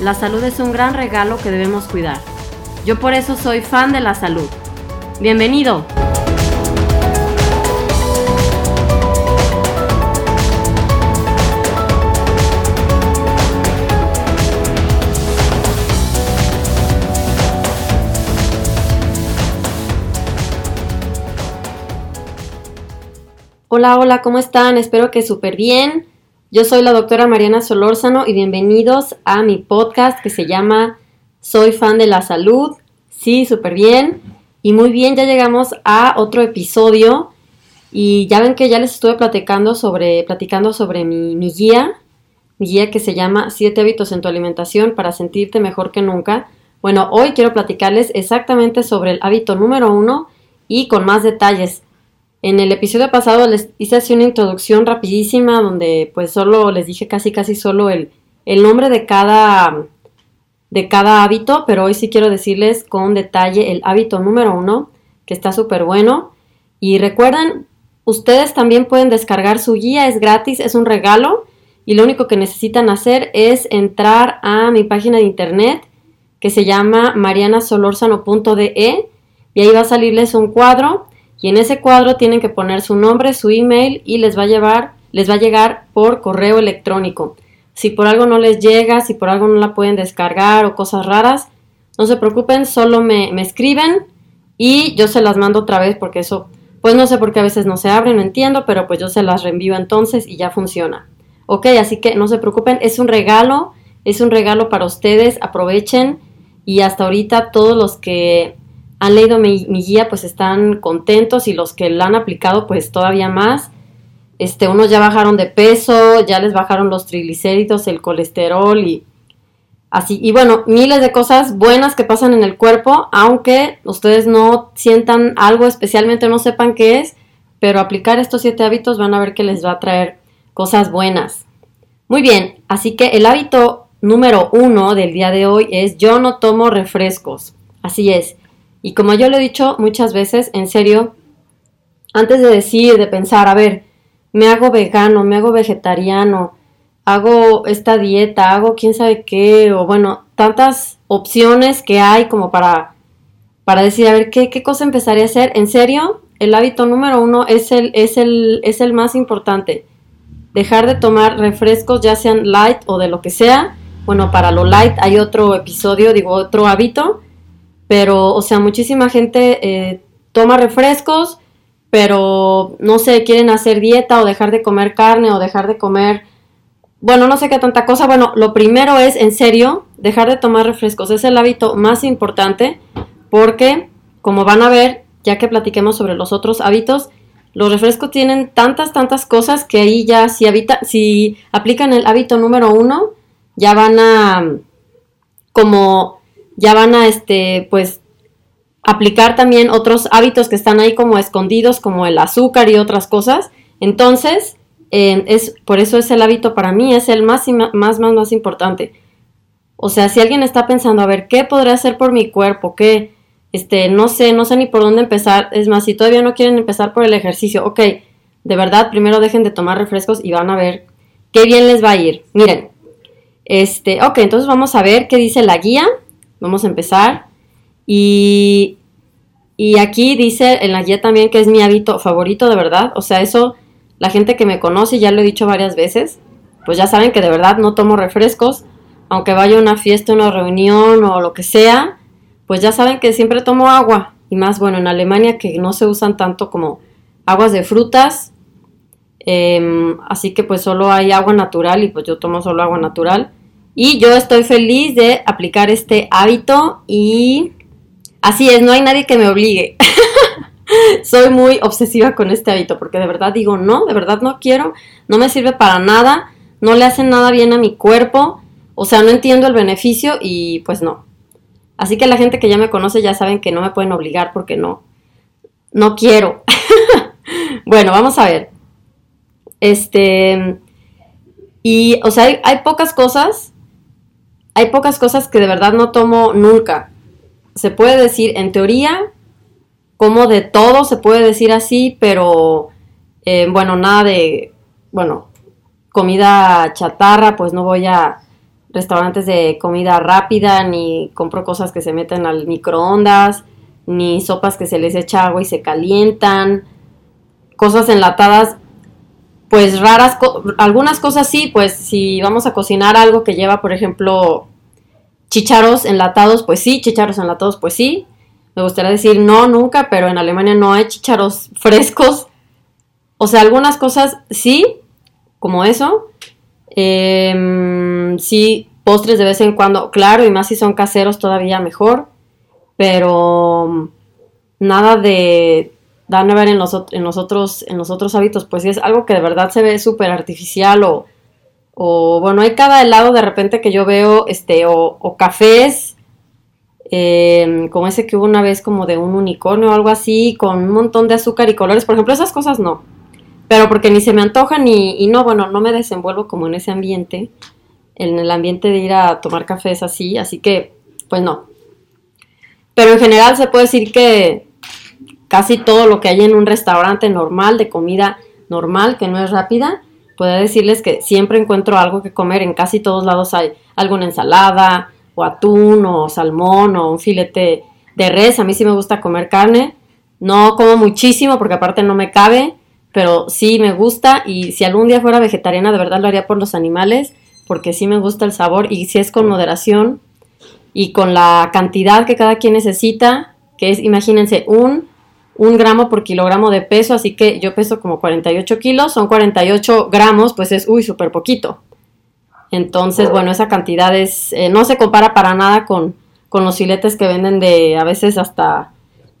la salud es un gran regalo que debemos cuidar. Yo por eso soy fan de la salud. Bienvenido. Hola, hola, ¿cómo están? Espero que súper bien. Yo soy la doctora Mariana Solórzano y bienvenidos a mi podcast que se llama Soy fan de la salud. Sí, súper bien. Y muy bien, ya llegamos a otro episodio y ya ven que ya les estuve platicando sobre, platicando sobre mi, mi guía, mi guía que se llama Siete hábitos en tu alimentación para sentirte mejor que nunca. Bueno, hoy quiero platicarles exactamente sobre el hábito número uno y con más detalles. En el episodio pasado les hice así una introducción rapidísima donde pues solo les dije casi casi solo el, el nombre de cada, de cada hábito, pero hoy sí quiero decirles con detalle el hábito número uno, que está súper bueno. Y recuerden, ustedes también pueden descargar su guía, es gratis, es un regalo y lo único que necesitan hacer es entrar a mi página de internet que se llama marianasolorzano.de y ahí va a salirles un cuadro y en ese cuadro tienen que poner su nombre, su email y les va a llevar, les va a llegar por correo electrónico. Si por algo no les llega, si por algo no la pueden descargar o cosas raras, no se preocupen, solo me, me escriben y yo se las mando otra vez porque eso, pues no sé por qué a veces no se abren, no entiendo, pero pues yo se las reenvío entonces y ya funciona. Ok, así que no se preocupen, es un regalo, es un regalo para ustedes, aprovechen y hasta ahorita todos los que han leído mi, guía pues están contentos y los que la han aplicado pues todavía más. Este, unos ya bajaron de peso, ya les bajaron los triglicéridos, el colesterol y así. Y bueno, miles de cosas buenas que pasan en el cuerpo, aunque ustedes no sientan algo especialmente, no sepan qué es, pero aplicar estos siete hábitos van a ver que les va a traer cosas buenas. Muy bien, así que el hábito número uno del día de hoy es yo no tomo refrescos. Así es. Y como yo lo he dicho muchas veces, en serio, antes de decir, de pensar, a ver, me hago vegano, me hago vegetariano, hago esta dieta, hago quién sabe qué, o bueno, tantas opciones que hay como para, para decir, a ver, ¿qué, qué cosa empezaré a hacer. En serio, el hábito número uno es el, es el, es el más importante. Dejar de tomar refrescos, ya sean light o de lo que sea. Bueno, para lo light hay otro episodio, digo, otro hábito pero, o sea, muchísima gente eh, toma refrescos, pero no sé, quieren hacer dieta o dejar de comer carne o dejar de comer, bueno, no sé qué tanta cosa. Bueno, lo primero es, en serio, dejar de tomar refrescos. Es el hábito más importante porque, como van a ver, ya que platiquemos sobre los otros hábitos, los refrescos tienen tantas, tantas cosas que ahí ya si, habita, si aplican el hábito número uno, ya van a como ya van a, este, pues, aplicar también otros hábitos que están ahí como escondidos, como el azúcar y otras cosas. Entonces, eh, es, por eso es el hábito para mí, es el más, más, más, más importante. O sea, si alguien está pensando, a ver, ¿qué podría hacer por mi cuerpo? ¿Qué? Este, no sé, no sé ni por dónde empezar. Es más, si todavía no quieren empezar por el ejercicio, ok, de verdad, primero dejen de tomar refrescos y van a ver qué bien les va a ir. Miren, este, ok, entonces vamos a ver qué dice la guía. Vamos a empezar. Y, y aquí dice en la guía también que es mi hábito favorito, de verdad. O sea, eso, la gente que me conoce, ya lo he dicho varias veces, pues ya saben que de verdad no tomo refrescos. Aunque vaya a una fiesta, una reunión o lo que sea, pues ya saben que siempre tomo agua. y más, bueno, en Alemania que no se usan tanto como aguas de frutas, em, así que pues solo hay agua natural y pues yo tomo solo agua natural. Y yo estoy feliz de aplicar este hábito y así es, no hay nadie que me obligue. Soy muy obsesiva con este hábito porque de verdad digo, no, de verdad no quiero, no me sirve para nada, no le hace nada bien a mi cuerpo, o sea, no entiendo el beneficio y pues no. Así que la gente que ya me conoce ya saben que no me pueden obligar porque no, no quiero. bueno, vamos a ver. Este, y, o sea, hay, hay pocas cosas hay pocas cosas que de verdad no tomo nunca. Se puede decir, en teoría, como de todo, se puede decir así, pero eh, bueno, nada de, bueno, comida chatarra, pues no voy a restaurantes de comida rápida, ni compro cosas que se meten al microondas, ni sopas que se les echa agua y se calientan, cosas enlatadas, pues raras, algunas cosas sí, pues si vamos a cocinar algo que lleva, por ejemplo, chicharos enlatados, pues sí, chicharos enlatados, pues sí. Me gustaría decir no, nunca, pero en Alemania no hay chicharos frescos. O sea, algunas cosas sí, como eso. Em, sí, postres de vez en cuando, claro, y más si son caseros todavía mejor. Pero nada de dan a ver en los, en los, otros, en los otros hábitos, pues si es algo que de verdad se ve súper artificial o, o, bueno, hay cada helado de repente que yo veo, este, o, cafés, em, como ese que hubo una vez como de un unicornio o algo así, con un montón de azúcar y colores, por ejemplo, esas cosas no, pero porque ni se me antojan y, y no, bueno, no me desenvuelvo como en ese ambiente, en el ambiente de ir a tomar cafés así, así que, pues no. Pero en general se puede decir que casi todo lo que hay en un restaurante normal, de comida normal, que no es rápida, puedo decirles que siempre encuentro algo que comer. En casi todos lados hay alguna ensalada, o atún, o salmón, o un filete de res. A mí sí me gusta comer carne. No como muchísimo porque aparte no me cabe, pero sí me gusta. Y si algún día fuera vegetariana, de verdad lo haría por los animales, porque sí me gusta el sabor. Y si es con moderación y con la cantidad que cada quien necesita, que es, imagínense, un un gramo por kilogramo de peso, así que yo peso como 48 kilos, son 48 gramos, pues es, uy, súper poquito. Entonces, bueno, esa cantidad es, eh, no se compara para nada con, con los filetes que venden de a veces hasta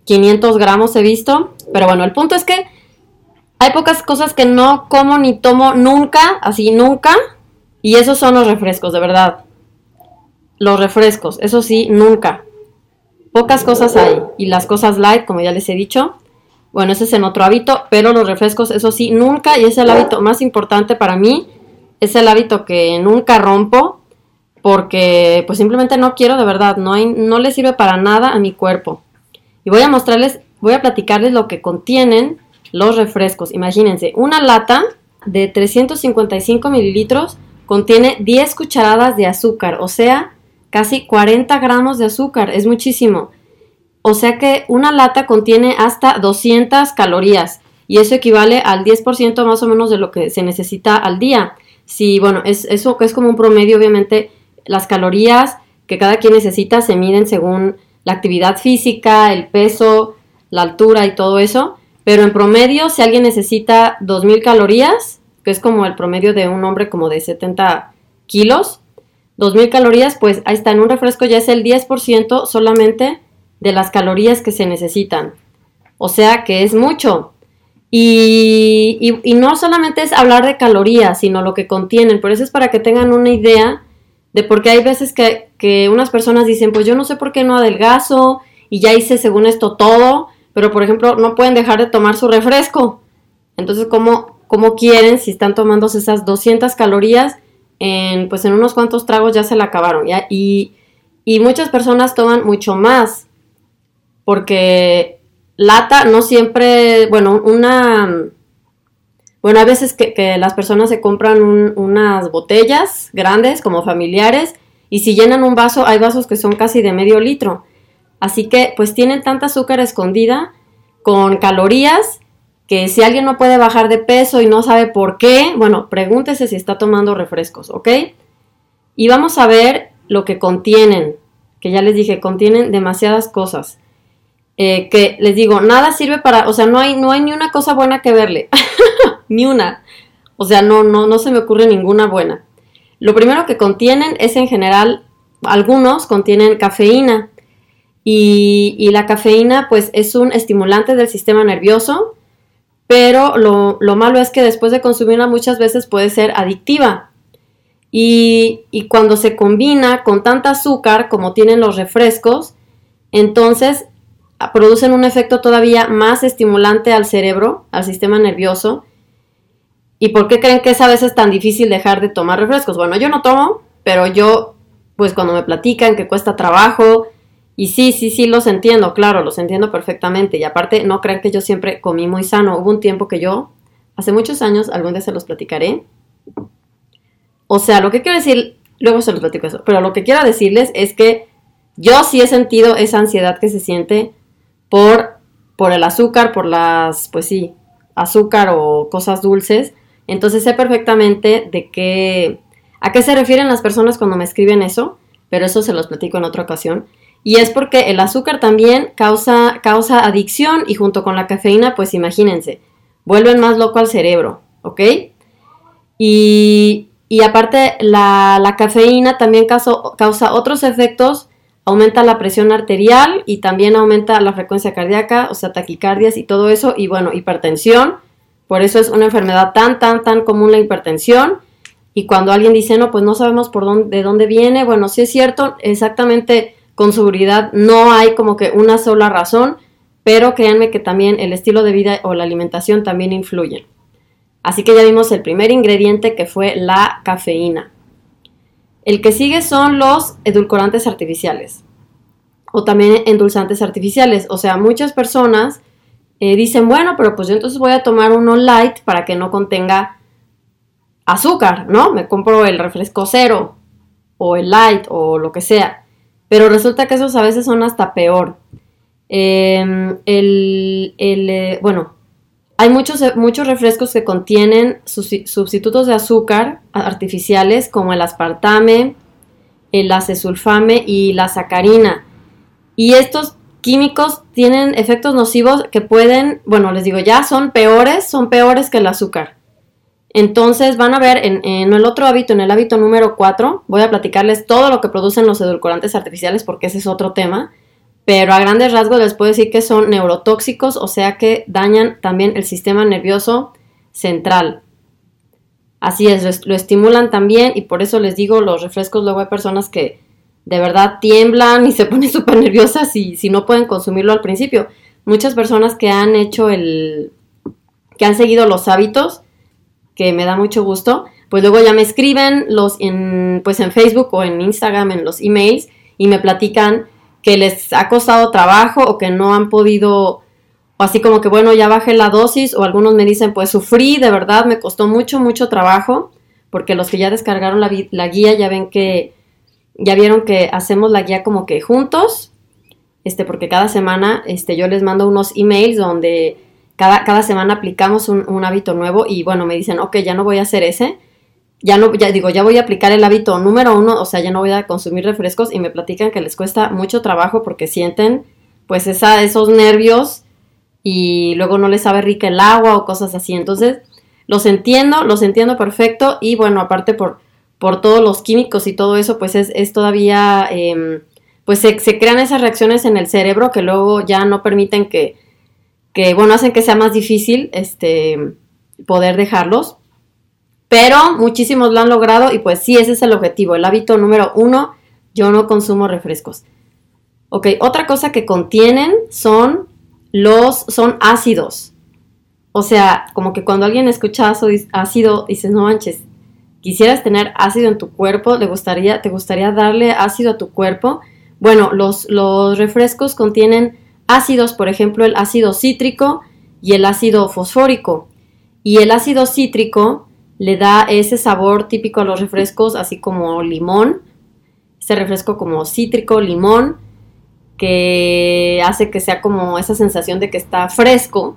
500 gramos he visto. Pero bueno, el punto es que hay pocas cosas que no como ni tomo nunca, así nunca. Y esos son los refrescos, de verdad. Los refrescos, eso sí, nunca. Pocas cosas hay. Y las cosas light, como ya les he dicho, bueno, ese es en otro hábito, pero los refrescos, eso sí, nunca, y es el hábito más importante para mí, es el hábito que nunca rompo, porque pues simplemente no quiero, de verdad, no, hay, no le sirve para nada a mi cuerpo. Y voy a mostrarles, voy a platicarles lo que contienen los refrescos. Imagínense, una lata de 355 mililitros contiene 10 cucharadas de azúcar, o sea, casi 40 gramos de azúcar, es muchísimo. O sea que una lata contiene hasta 200 calorías y eso equivale al 10% más o menos de lo que se necesita al día. Si, bueno, es, eso es como un promedio, obviamente, las calorías que cada quien necesita se miden según la actividad física, el peso, la altura y todo eso. Pero en promedio, si alguien necesita 2.000 calorías, que es como el promedio de un hombre como de 70 kilos, 2000 calorías, pues ahí está, en un refresco ya es el 10% solamente de las calorías que se necesitan. O sea que es mucho. Y, y, no solamente es hablar de calorías, sino lo que contienen. Por eso es para que tengan una idea de por qué hay veces que, que unas personas dicen, pues yo no sé por qué no adelgazo y ya hice según esto todo, pero por ejemplo no pueden dejar de tomar su refresco. Entonces, ¿cómo, cómo quieren si están tomando esas 200 calorías? En, pues en unos cuantos tragos ya se la acabaron. ¿ya? Y, muchas personas toman mucho más porque lata no siempre, bueno, una... Bueno, a veces que, las personas se compran unas botellas grandes como familiares y si llenan un vaso, hay vasos que son casi de medio litro. Así que pues tienen tanta azúcar escondida con calorías que si alguien no puede bajar de peso y no sabe por qué, bueno, pregúntese si está tomando refrescos, ¿ok? Y vamos a ver lo que contienen, que ya les dije, contienen demasiadas cosas. eh, que les digo, nada sirve para, o sea, no hay, no hay ni una cosa buena que verle, ni una. O sea, no, no, no se me ocurre ninguna buena. Lo primero que contienen es en general, algunos contienen cafeína. Y, y la cafeína, pues, es un estimulante del sistema nervioso, pero lo, lo, malo es que después de consumirla muchas veces puede ser adictiva. Y, y cuando se combina con tanta azúcar como tienen los refrescos, entonces producen un efecto todavía más estimulante al cerebro, al sistema nervioso. ¿Y por qué creen que es a veces tan difícil dejar de tomar refrescos? Bueno, yo no tomo, pero yo, pues cuando me platican que cuesta trabajo, y sí, sí, sí, los entiendo, claro, los entiendo perfectamente. Y aparte, no crean que yo siempre comí muy sano. Hubo un tiempo que yo, hace muchos años, algún día se los platicaré. O sea, lo que quiero decir, luego se los platico eso, pero lo que quiero decirles es que yo sí he sentido esa ansiedad que se siente por, por el azúcar, por las, pues sí, azúcar o cosas dulces. Entonces sé perfectamente de qué, a qué se refieren las personas cuando me escriben eso, pero eso se los platico en otra ocasión. Y es porque el azúcar también causa, causa adicción y junto con la cafeína, pues imagínense, vuelven más loco al cerebro, ¿ok? Y, y aparte la, la, cafeína también causa, causa otros efectos aumenta la presión arterial y también aumenta la frecuencia cardíaca, o sea, taquicardias y todo eso, y bueno, hipertensión, por eso es una enfermedad tan, tan, tan común la hipertensión. Y cuando alguien dice, no, pues no sabemos por dónde, de dónde viene, bueno, sí es cierto, exactamente con seguridad no hay como que una sola razón, pero créanme que también el estilo de vida o la alimentación también influyen. Así que ya vimos el primer ingrediente que fue la cafeína. El que sigue son los edulcorantes artificiales o también endulzantes artificiales. O sea, muchas personas eh, dicen, bueno, pero pues yo entonces voy a tomar uno light para que no contenga azúcar, ¿no? Me compro el refresco cero o el light o lo que sea. Pero resulta que esos a veces son hasta peor. Em, el, el eh, bueno, hay muchos, eh, muchos refrescos que contienen sustitutos de azúcar artificiales como el aspartame, el acesulfame y la sacarina. Y estos químicos tienen efectos nocivos que pueden, bueno, les digo, ya son peores, son peores que el azúcar. Entonces van a ver en, el otro hábito, en el hábito número 4, voy a platicarles todo lo que producen los edulcorantes artificiales porque ese es otro tema pero a grandes rasgos les puedo decir que son neurotóxicos, o sea que dañan también el sistema nervioso central. Así es, lo estimulan también y por eso les digo, los refrescos, luego hay personas que de verdad tiemblan y se ponen súper nerviosas si, si no pueden consumirlo al principio. Muchas personas que han hecho el, que han seguido los hábitos, que me da mucho gusto, pues luego ya me escriben los en, pues en Facebook o en Instagram, en los emails, y me platican que les ha costado trabajo o que no han podido, o así como que bueno, ya bajé la dosis, o algunos me dicen, pues sufrí, de verdad, me costó mucho, mucho trabajo, porque los que ya descargaron la, la guía ya ven que, ya vieron que hacemos la guía como que juntos, este, porque cada semana este, yo les mando unos emails donde cada, cada semana aplicamos un, hábito nuevo y bueno, me dicen, ok, ya no voy a hacer ese, ya no, ya digo, ya voy a aplicar el hábito número uno, o sea, ya no voy a consumir refrescos y me platican que les cuesta mucho trabajo porque sienten pues esa, esos nervios y luego no les sabe rica el agua o cosas así. Entonces, los entiendo, los entiendo perfecto y bueno, aparte por, por todos los químicos y todo eso, pues es, es todavía, eh, pues se, se, crean esas reacciones en el cerebro que luego ya no permiten que, que, bueno, hacen que sea más difícil este, poder dejarlos. Pero muchísimos lo han logrado y pues sí, ese es el objetivo. El hábito número uno, yo no consumo refrescos. Ok, otra cosa que contienen son los, son ácidos. O sea, como que cuando alguien escucha ácido, dices, no manches, quisieras tener ácido en tu cuerpo, ¿Le gustaría, ¿te gustaría darle ácido a tu cuerpo? Bueno, los, los refrescos contienen ácidos, por ejemplo, el ácido cítrico y el ácido fosfórico. Y el ácido cítrico le da ese sabor típico a los refrescos, así como limón, ese refresco como cítrico, limón, que hace que sea como esa sensación de que está fresco.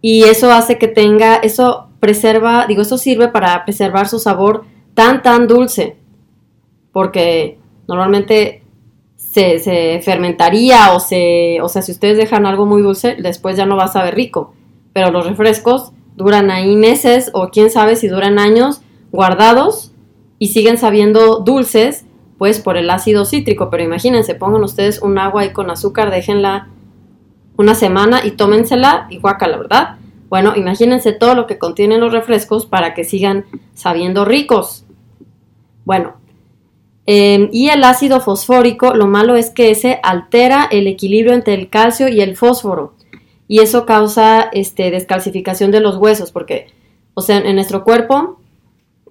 Y eso hace que tenga, eso preserva, digo, eso sirve para preservar su sabor tan, tan dulce. Porque normalmente se, fermentaría o se, o sea, si ustedes dejan algo muy dulce, después ya no va a saber rico. Pero los refrescos duran ahí meses o quién sabe si duran años guardados y siguen sabiendo dulces, pues por el ácido cítrico. Pero imagínense, pongan ustedes un agua ahí con azúcar, déjenla una semana y tómensela y la ¿verdad? Bueno, imagínense todo lo que contienen los refrescos para que sigan sabiendo ricos. Bueno, em, y el ácido fosfórico, lo malo es que ese altera el equilibrio entre el calcio y el fósforo. Y eso causa este, descalcificación de los huesos, porque, o sea, en nuestro cuerpo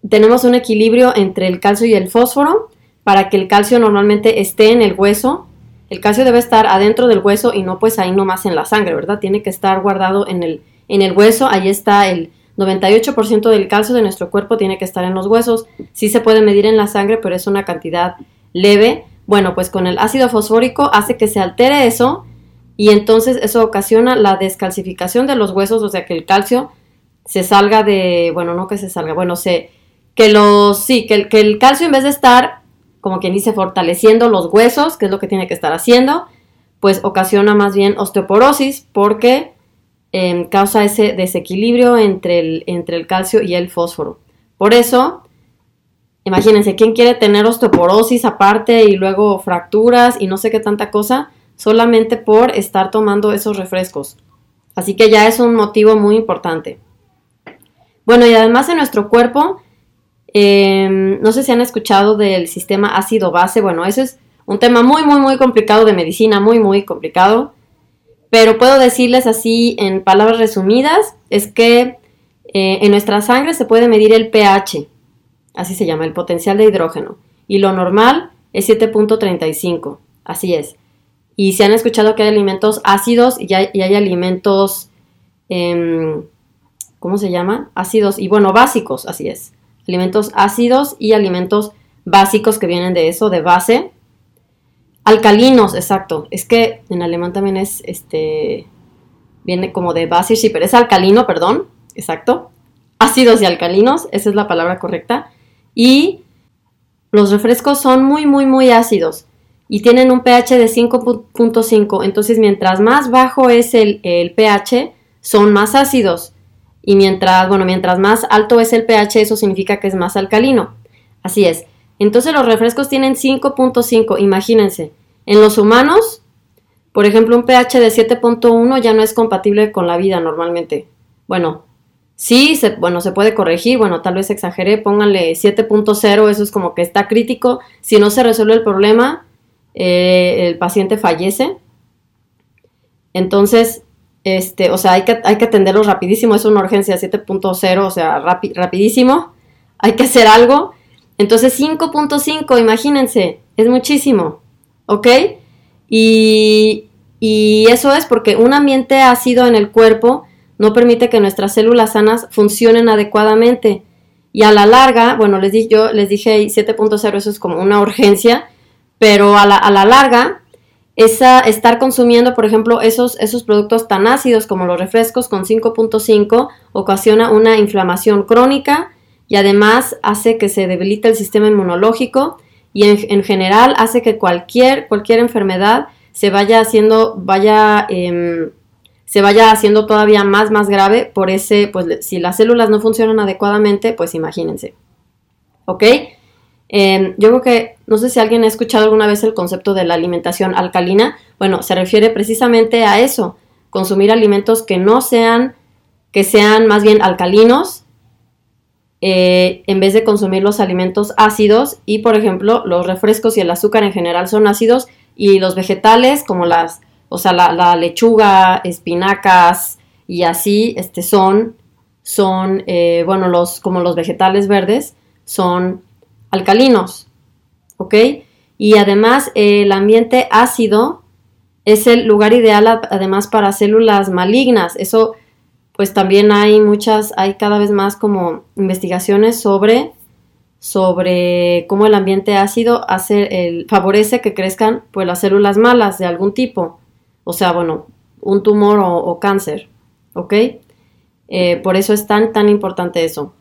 tenemos un equilibrio entre el calcio y el fósforo para que el calcio normalmente esté en el hueso. El calcio debe estar adentro del hueso y no pues ahí nomás en la sangre, ¿verdad? Tiene que estar guardado en el, en el hueso, ahí está el 98% del calcio de nuestro cuerpo tiene que estar en los huesos. Sí se puede medir en la sangre, pero es una cantidad leve. Bueno, pues con el ácido fosfórico hace que se altere eso y entonces eso ocasiona la descalcificación de los huesos, o sea que el calcio se salga de, bueno, no que se salga, bueno, se, que los, sí, que el, que el calcio en vez de estar, como quien dice, fortaleciendo los huesos, que es lo que tiene que estar haciendo, pues ocasiona más bien osteoporosis porque Em, causa ese desequilibrio entre el, entre el calcio y el fósforo. Por eso, imagínense, ¿quién quiere tener osteoporosis aparte y luego fracturas y no sé qué tanta cosa? Solamente por estar tomando esos refrescos. Así que ya es un motivo muy importante. Bueno, y además en nuestro cuerpo, em, no sé si han escuchado del sistema ácido-base. Bueno, eso es un tema muy, muy, muy complicado de medicina, muy, muy complicado pero puedo decirles así en palabras resumidas, es que eh, en nuestra sangre se puede medir el pH, así se llama, el potencial de hidrógeno, y lo normal es 7.35, así es. Y se han escuchado que hay alimentos ácidos y hay, y hay alimentos, em, ¿cómo se llama? Ácidos y bueno, básicos, así es. Alimentos ácidos y alimentos básicos que vienen de eso, de base, Alcalinos, exacto. Es que en alemán también es, este, viene como de base, sí, pero es alcalino, perdón, exacto. Ácidos y alcalinos, esa es la palabra correcta. Y los refrescos son muy, muy, muy ácidos y tienen un pH de 5.5. Entonces, mientras más bajo es el, pH, son más ácidos. Y mientras, bueno, mientras más alto es el pH, eso significa que es más alcalino. Así es. Entonces, los refrescos tienen 5.5, imagínense. En los humanos, por ejemplo, un pH de 7.1 ya no es compatible con la vida normalmente. Bueno, sí, se, bueno, se puede corregir, bueno, tal vez exageré, pónganle 7.0, eso es como que está crítico. Si no se resuelve el problema, eh, el paciente fallece. Entonces, este, o sea, hay que, hay que atenderlo rapidísimo, es una urgencia 7.0, o sea, rapidísimo, hay que hacer algo. Entonces, 5.5, imagínense, es muchísimo. ¿Ok? Y, eso es porque un ambiente ácido en el cuerpo no permite que nuestras células sanas funcionen adecuadamente. Y a la larga, bueno, les dije, yo les dije 7.0, eso es como una urgencia, pero a la, larga, esa, estar consumiendo, por ejemplo, esos, esos productos tan ácidos como los refrescos con 5.5 ocasiona una inflamación crónica y además hace que se debilite el sistema inmunológico y en, general hace que cualquier, cualquier enfermedad se vaya haciendo, vaya, em, se vaya haciendo todavía más, más grave por ese, pues si las células no funcionan adecuadamente, pues imagínense. ¿Ok? Em, yo creo que, no sé si alguien ha escuchado alguna vez el concepto de la alimentación alcalina. Bueno, se refiere precisamente a eso, consumir alimentos que no sean, que sean más bien alcalinos, eh, en vez de consumir los alimentos ácidos y por ejemplo los refrescos y el azúcar en general son ácidos y los vegetales como las, o sea, la, lechuga, espinacas y así, este son, son, eh, bueno, los, como los vegetales verdes son alcalinos, ¿ok? Y además el ambiente ácido es el lugar ideal además para células malignas, eso pues también hay muchas, hay cada vez más como investigaciones sobre, sobre cómo el ambiente ácido hace el, favorece que crezcan pues las células malas de algún tipo, o sea, bueno, un tumor o, cáncer, ¿ok? Eh, por eso es tan, tan importante eso.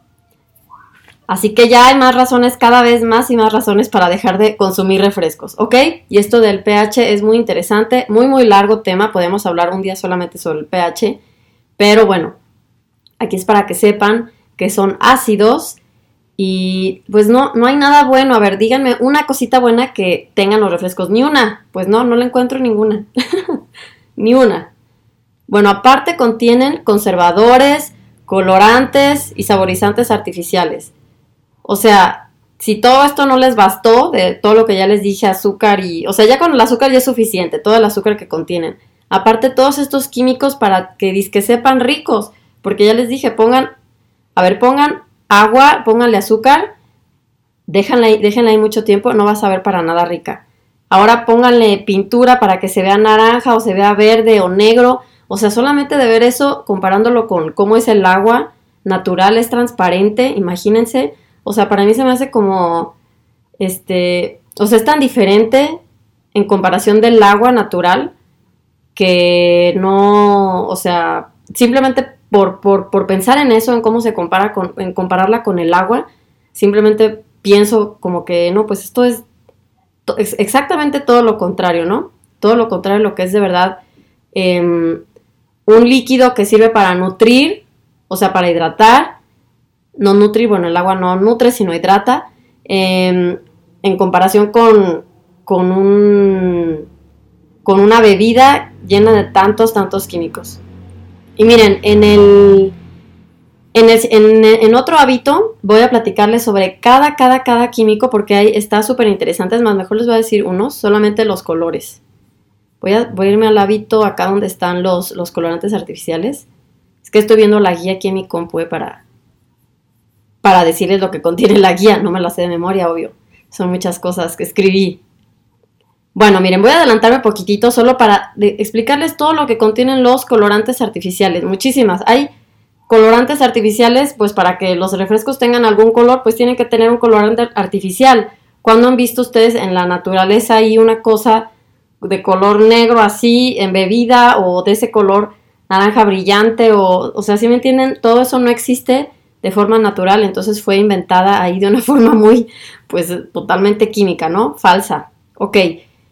Así que ya hay más razones, cada vez más y más razones para dejar de consumir refrescos, ¿ok? Y esto del pH es muy interesante, muy, muy largo tema, podemos hablar un día solamente sobre el pH, pero bueno, aquí es para que sepan que son ácidos y pues no, no hay nada bueno. A ver, díganme una cosita buena que tengan los refrescos. Ni una. Pues no, no le encuentro ninguna. Ni una. Bueno, aparte contienen conservadores, colorantes y saborizantes artificiales. O sea, si todo esto no les bastó, de todo lo que ya les dije, azúcar y... O sea, ya con el azúcar ya es suficiente, todo el azúcar que contienen. Aparte todos estos químicos para que, que sepan ricos, porque ya les dije, pongan, a ver, pongan agua, pónganle azúcar, déjenla ahí, déjenla ahí mucho tiempo, no va a saber para nada rica. Ahora pónganle pintura para que se vea naranja o se vea verde o negro. O sea, solamente de ver eso, comparándolo con cómo es el agua natural, es transparente, imagínense. O sea, para mí se me hace como, este, o sea, es tan diferente en comparación del agua natural que no, o sea, simplemente por, por, pensar en eso, en cómo se compara con, en compararla con el agua, simplemente pienso como que no, pues esto es, exactamente todo lo contrario, ¿no? Todo lo contrario lo que es de verdad em, un líquido que sirve para nutrir, o sea, para hidratar, no nutrir, bueno, el agua no nutre, sino hidrata, em, en comparación con, con, un, con una bebida llena de tantos, tantos químicos. Y miren, en el, en, en, otro hábito voy a platicarles sobre cada, cada, cada químico porque ahí está súper interesante. Es más, mejor les voy a decir unos, solamente los colores. Voy a, voy a irme al hábito acá donde están los, los colorantes artificiales. Es que estoy viendo la guía aquí en mi compu eh, para, para decirles lo que contiene la guía. No me la sé de memoria, obvio. Son muchas cosas que escribí. Bueno, miren, voy a adelantarme poquitito solo para explicarles todo lo que contienen los colorantes artificiales. Muchísimas. Hay colorantes artificiales, pues para que los refrescos tengan algún color, pues tienen que tener un colorante artificial. Cuando han visto ustedes en la naturaleza ahí una cosa de color negro así en bebida o de ese color naranja brillante o, o sea, si me entienden, todo eso no existe de forma natural, entonces fue inventada ahí de una forma muy, pues totalmente química, ¿no? Falsa. Ok,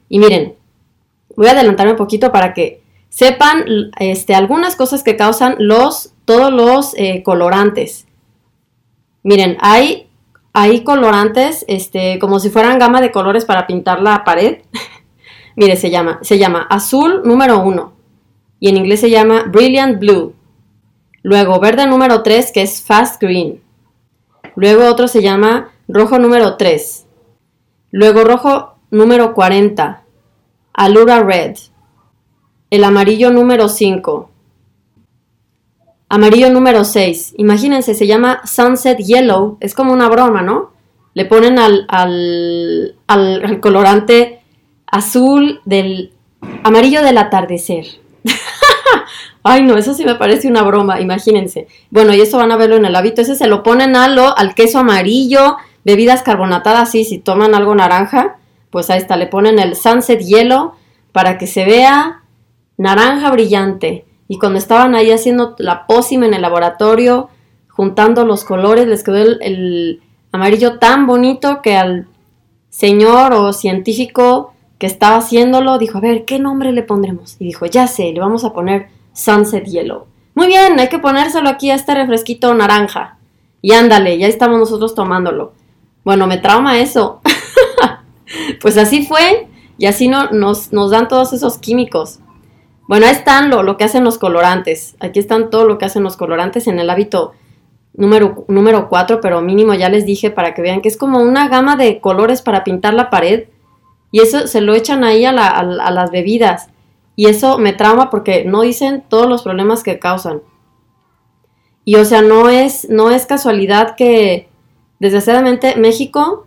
y miren, voy a adelantarme un poquito para que sepan este, algunas cosas que causan los, todos los eh, colorantes. Miren, hay, hay colorantes este, como si fueran gama de colores para pintar la pared. Mire, se llama, se llama azul número uno y en inglés se llama brilliant blue. Luego verde número 3 que es fast green. Luego otro se llama rojo número 3. Luego rojo número 40. Alura red. El amarillo número 5. Amarillo número 6. Imagínense, se llama Sunset Yellow. Es como una broma, ¿no? Le ponen al, al, al colorante azul del amarillo del atardecer. Ay, no, eso sí me parece una broma, imagínense. Bueno, y eso van a verlo en el hábito. Ese se lo ponen a al queso amarillo, bebidas carbonatadas, sí, si toman algo naranja, pues ahí está, le ponen el sunset hielo para que se vea naranja brillante. Y cuando estaban ahí haciendo la pócima en el laboratorio, juntando los colores, les quedó el, el amarillo tan bonito que al señor o científico que estaba haciéndolo dijo, a ver, ¿qué nombre le pondremos? Y dijo, ya sé, le vamos a poner Sunset Yellow. Muy bien, hay que ponérselo aquí a este refresquito naranja. Y ándale, ya estamos nosotros tomándolo. Bueno, me trauma eso. pues así fue. Y así no, nos, dan todos esos químicos. Bueno, ahí están lo, que hacen los colorantes. Aquí están todo lo que hacen los colorantes en el hábito número, número 4, pero mínimo ya les dije para que vean que es como una gama de colores para pintar la pared. Y eso se lo echan ahí a, la, a las bebidas. Y eso me trauma porque no dicen todos los problemas que causan. Y o sea, no es casualidad que desgraciadamente México,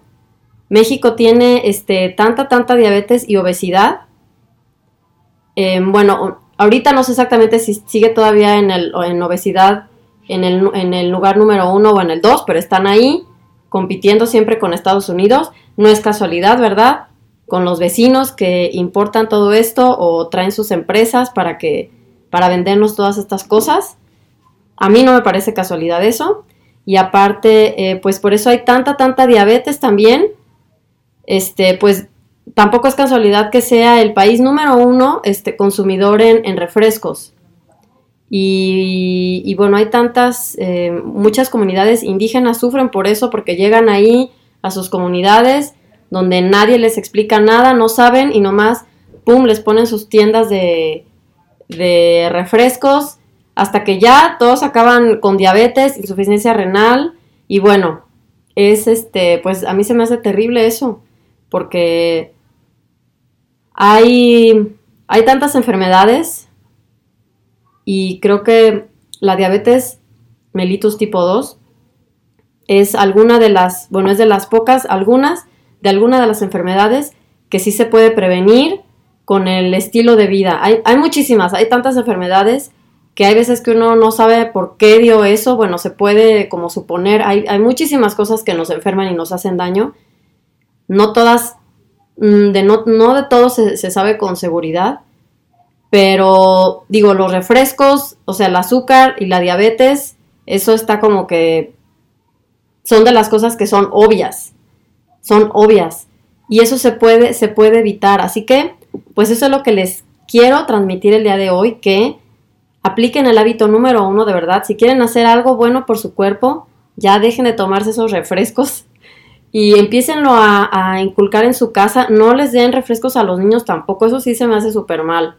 México tiene este, tanta, tanta diabetes y obesidad. Em, bueno, ahorita no sé exactamente si sigue todavía en, el, en obesidad en el, en el lugar número uno o en el dos, pero están ahí compitiendo siempre con Estados Unidos. No es casualidad, ¿verdad? con los vecinos que importan todo esto o traen sus empresas para que para vendernos todas estas cosas. A mí no me parece casualidad eso. y aparte, eh, pues por eso hay tanta, tanta diabetes también. Este, pues tampoco es casualidad que sea el país número uno este, consumidor en, refrescos. Y, bueno, hay tantas, eh, muchas comunidades indígenas sufren por eso, porque llegan ahí a sus comunidades donde nadie les explica nada, no saben y nomás, ¡pum!, les ponen sus tiendas de, de refrescos hasta que ya todos acaban con diabetes, insuficiencia renal y bueno, es este, pues a mí se me hace terrible eso, porque hay, hay tantas enfermedades y creo que la diabetes mellitus tipo 2 es alguna de las, bueno, es de las pocas, algunas, de alguna de las enfermedades que sí se puede prevenir con el estilo de vida. Hay, hay muchísimas, hay tantas enfermedades que hay veces que uno no sabe por qué dio eso, bueno, se puede como suponer, hay, muchísimas cosas que nos enferman y nos hacen daño, no todas, mm, de no, no de todo se, sabe con seguridad, pero digo, los refrescos, o sea, el azúcar y la diabetes, eso está como que son de las cosas que son obvias, son obvias, y eso se puede, se puede evitar, así que, pues eso es lo que les quiero transmitir el día de hoy, que Apliquen el hábito número uno de verdad. Si quieren hacer algo bueno por su cuerpo, ya dejen de tomarse esos refrescos y empiecenlo a, inculcar en su casa. No les den refrescos a los niños tampoco. Eso sí se me hace súper mal.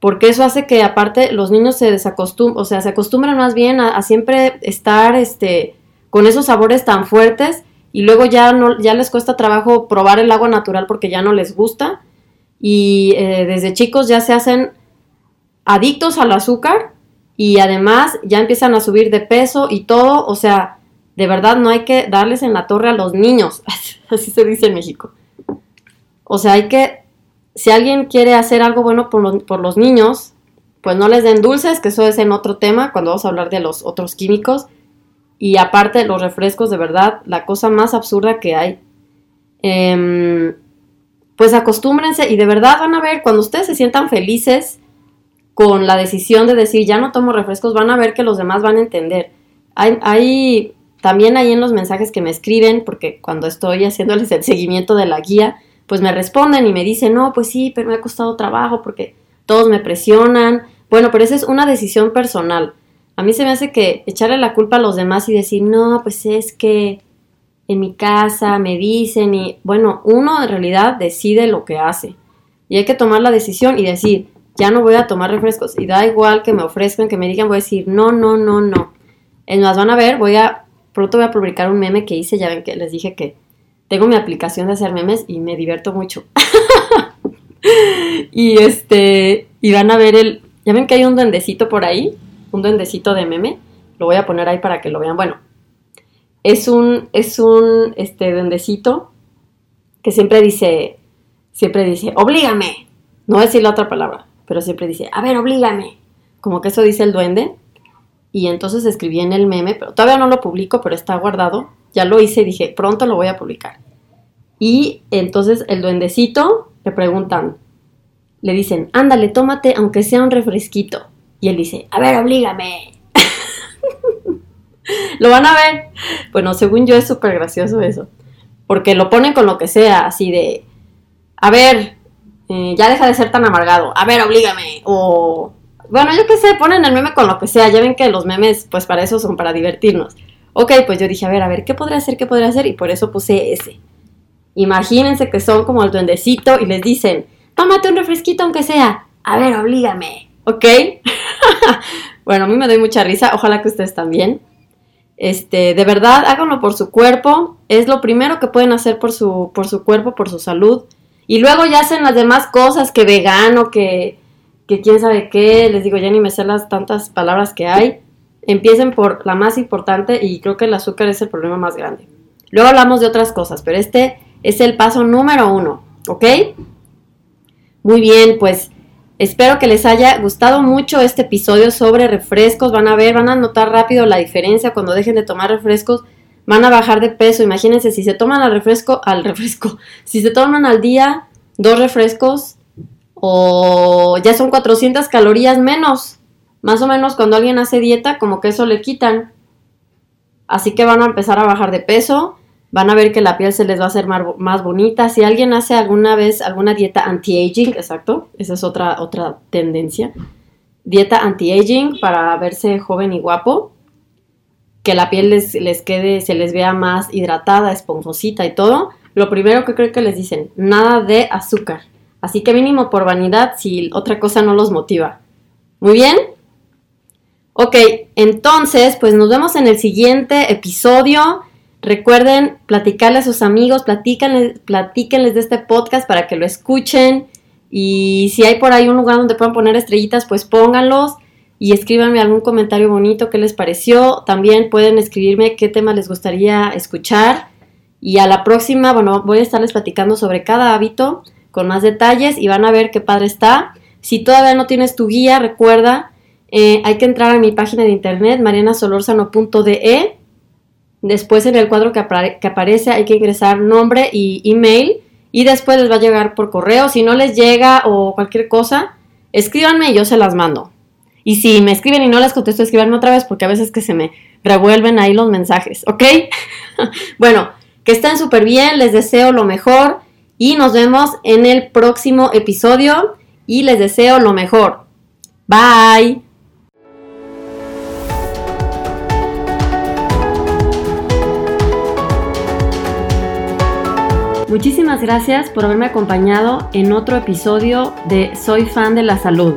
Porque eso hace que aparte los niños se desacostumbren, o sea, se acostumbran más bien a, siempre estar este, con esos sabores tan fuertes y luego ya, no, ya les cuesta trabajo probar el agua natural porque ya no les gusta. Y eh, desde chicos ya se hacen adictos al azúcar y además ya empiezan a subir de peso y todo, o sea, de verdad no hay que darles en la torre a los niños, así se dice en México. O sea, hay que, si alguien quiere hacer algo bueno por, los niños, pues no les den dulces, que eso es en otro tema, cuando vamos a hablar de los otros químicos. Y aparte, los refrescos, de verdad, la cosa más absurda que hay. Em, pues acostúmbrense y de verdad van a ver, cuando ustedes se sientan felices, con la decisión de decir ya no tomo refrescos, van a ver que los demás van a entender. Hay, también ahí en los mensajes que me escriben, porque cuando estoy haciéndoles el seguimiento de la guía, pues me responden y me dicen, no, pues sí, pero me ha costado trabajo porque todos me presionan. Bueno, pero esa es una decisión personal. A mí se me hace que echarle la culpa a los demás y decir, no, pues es que en mi casa me dicen y bueno, uno en realidad decide lo que hace. Y hay que tomar la decisión y decir, ya no voy a tomar refrescos. Y da igual que me ofrezcan, que me digan, voy a decir, no, no, no, no. Es más, van a ver, voy a, pronto voy a publicar un meme que hice, ya ven que les dije que tengo mi aplicación de hacer memes y me divierto mucho. y este, y van a ver el, ya ven que hay un duendecito por ahí, un duendecito de meme, lo voy a poner ahí para que lo vean. Bueno, es un, es un, este, duendecito que siempre dice, siempre dice, oblígame, no decir la otra palabra, pero siempre dice, a ver, oblígame. Como que eso dice el duende. Y entonces escribí en el meme, pero todavía no lo publico, pero está guardado. Ya lo hice dije, pronto lo voy a publicar. Y entonces el duendecito le preguntan, le dicen, ándale, tómate aunque sea un refresquito. Y él dice, a ver, oblígame. lo van a ver. Bueno, según yo es súper gracioso eso. Porque lo ponen con lo que sea, así de, a ver, eh, ya deja de ser tan amargado, a ver, oblígame, o... Bueno, yo qué sé, ponen el meme con lo que sea, ya ven que los memes, pues para eso son, para divertirnos. Ok, pues yo dije, a ver, a ver, ¿qué podría hacer, qué podría hacer? Y por eso puse ese. Imagínense que son como el duendecito y les dicen, tómate un refresquito aunque sea, a ver, oblígame, ¿ok? bueno, a mí me doy mucha risa, ojalá que ustedes también. Este, de verdad, háganlo por su cuerpo, es lo primero que pueden hacer por su, por su cuerpo, por su salud. Y luego ya hacen las demás cosas, que vegano, que, que quién sabe qué, les digo, ya ni me sé las tantas palabras que hay. Empiecen por la más importante y creo que el azúcar es el problema más grande. Luego hablamos de otras cosas, pero este es el paso número uno, ¿ok? Muy bien, pues espero que les haya gustado mucho este episodio sobre refrescos. Van a ver, van a notar rápido la diferencia cuando dejen de tomar refrescos van a bajar de peso. Imagínense si se toman al refresco, al refresco, si se toman al día dos refrescos o ya son 400 calorías menos. Más o menos cuando alguien hace dieta, como que eso le quitan. Así que van a empezar a bajar de peso, van a ver que la piel se les va a hacer más, bonita. Si alguien hace alguna vez alguna dieta anti-aging, exacto, esa es otra, otra tendencia. Dieta anti-aging para verse joven y guapo, que la piel les, les quede, se les vea más hidratada, esponjosita y todo. Lo primero que creo que les dicen, nada de azúcar. Así que mínimo por vanidad si otra cosa no los motiva. Muy bien. Ok, entonces, pues nos vemos en el siguiente episodio. Recuerden platicarle a sus amigos, platíquenles, platíquenles de este podcast para que lo escuchen. Y si hay por ahí un lugar donde puedan poner estrellitas, pues pónganlos y escríbanme algún comentario bonito que les pareció. También pueden escribirme qué tema les gustaría escuchar. Y a la próxima, bueno, voy a estarles platicando sobre cada hábito con más detalles y van a ver qué padre está. Si todavía no tienes tu guía, recuerda eh, hay que entrar a mi página de internet, marianasolorzano.de. Después en el cuadro que, aparece hay que ingresar nombre y email y después les va a llegar por correo. Si no les llega o cualquier cosa, escríbanme y yo se las mando. Y si me escriben y no les contesto, escríbanme otra vez porque a veces que se me revuelven ahí los mensajes, ¿ok? bueno, que estén súper bien, les deseo lo mejor y nos vemos en el próximo episodio y les deseo lo mejor. Bye. Muchísimas gracias por haberme acompañado en otro episodio de Soy fan de la salud.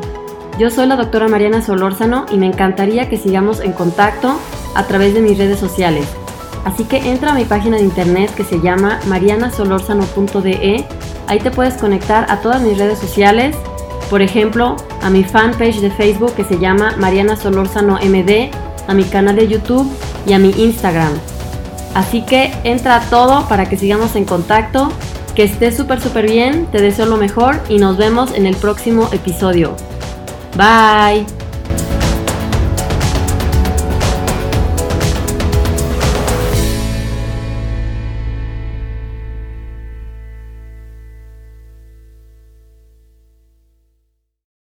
Yo soy la doctora Mariana Solórzano y me encantaría que sigamos en contacto a través de mis redes sociales. Así que entra a mi página de internet que se llama marianasolorzano.de. Ahí te puedes conectar a todas mis redes sociales, por ejemplo, a mi fanpage de Facebook que se llama Mariana Solórzano MD, a mi canal de YouTube y a mi Instagram. Así que entra a todo para que sigamos en contacto. Que estés súper, súper bien. Te deseo lo mejor y nos vemos en el próximo episodio. Bye.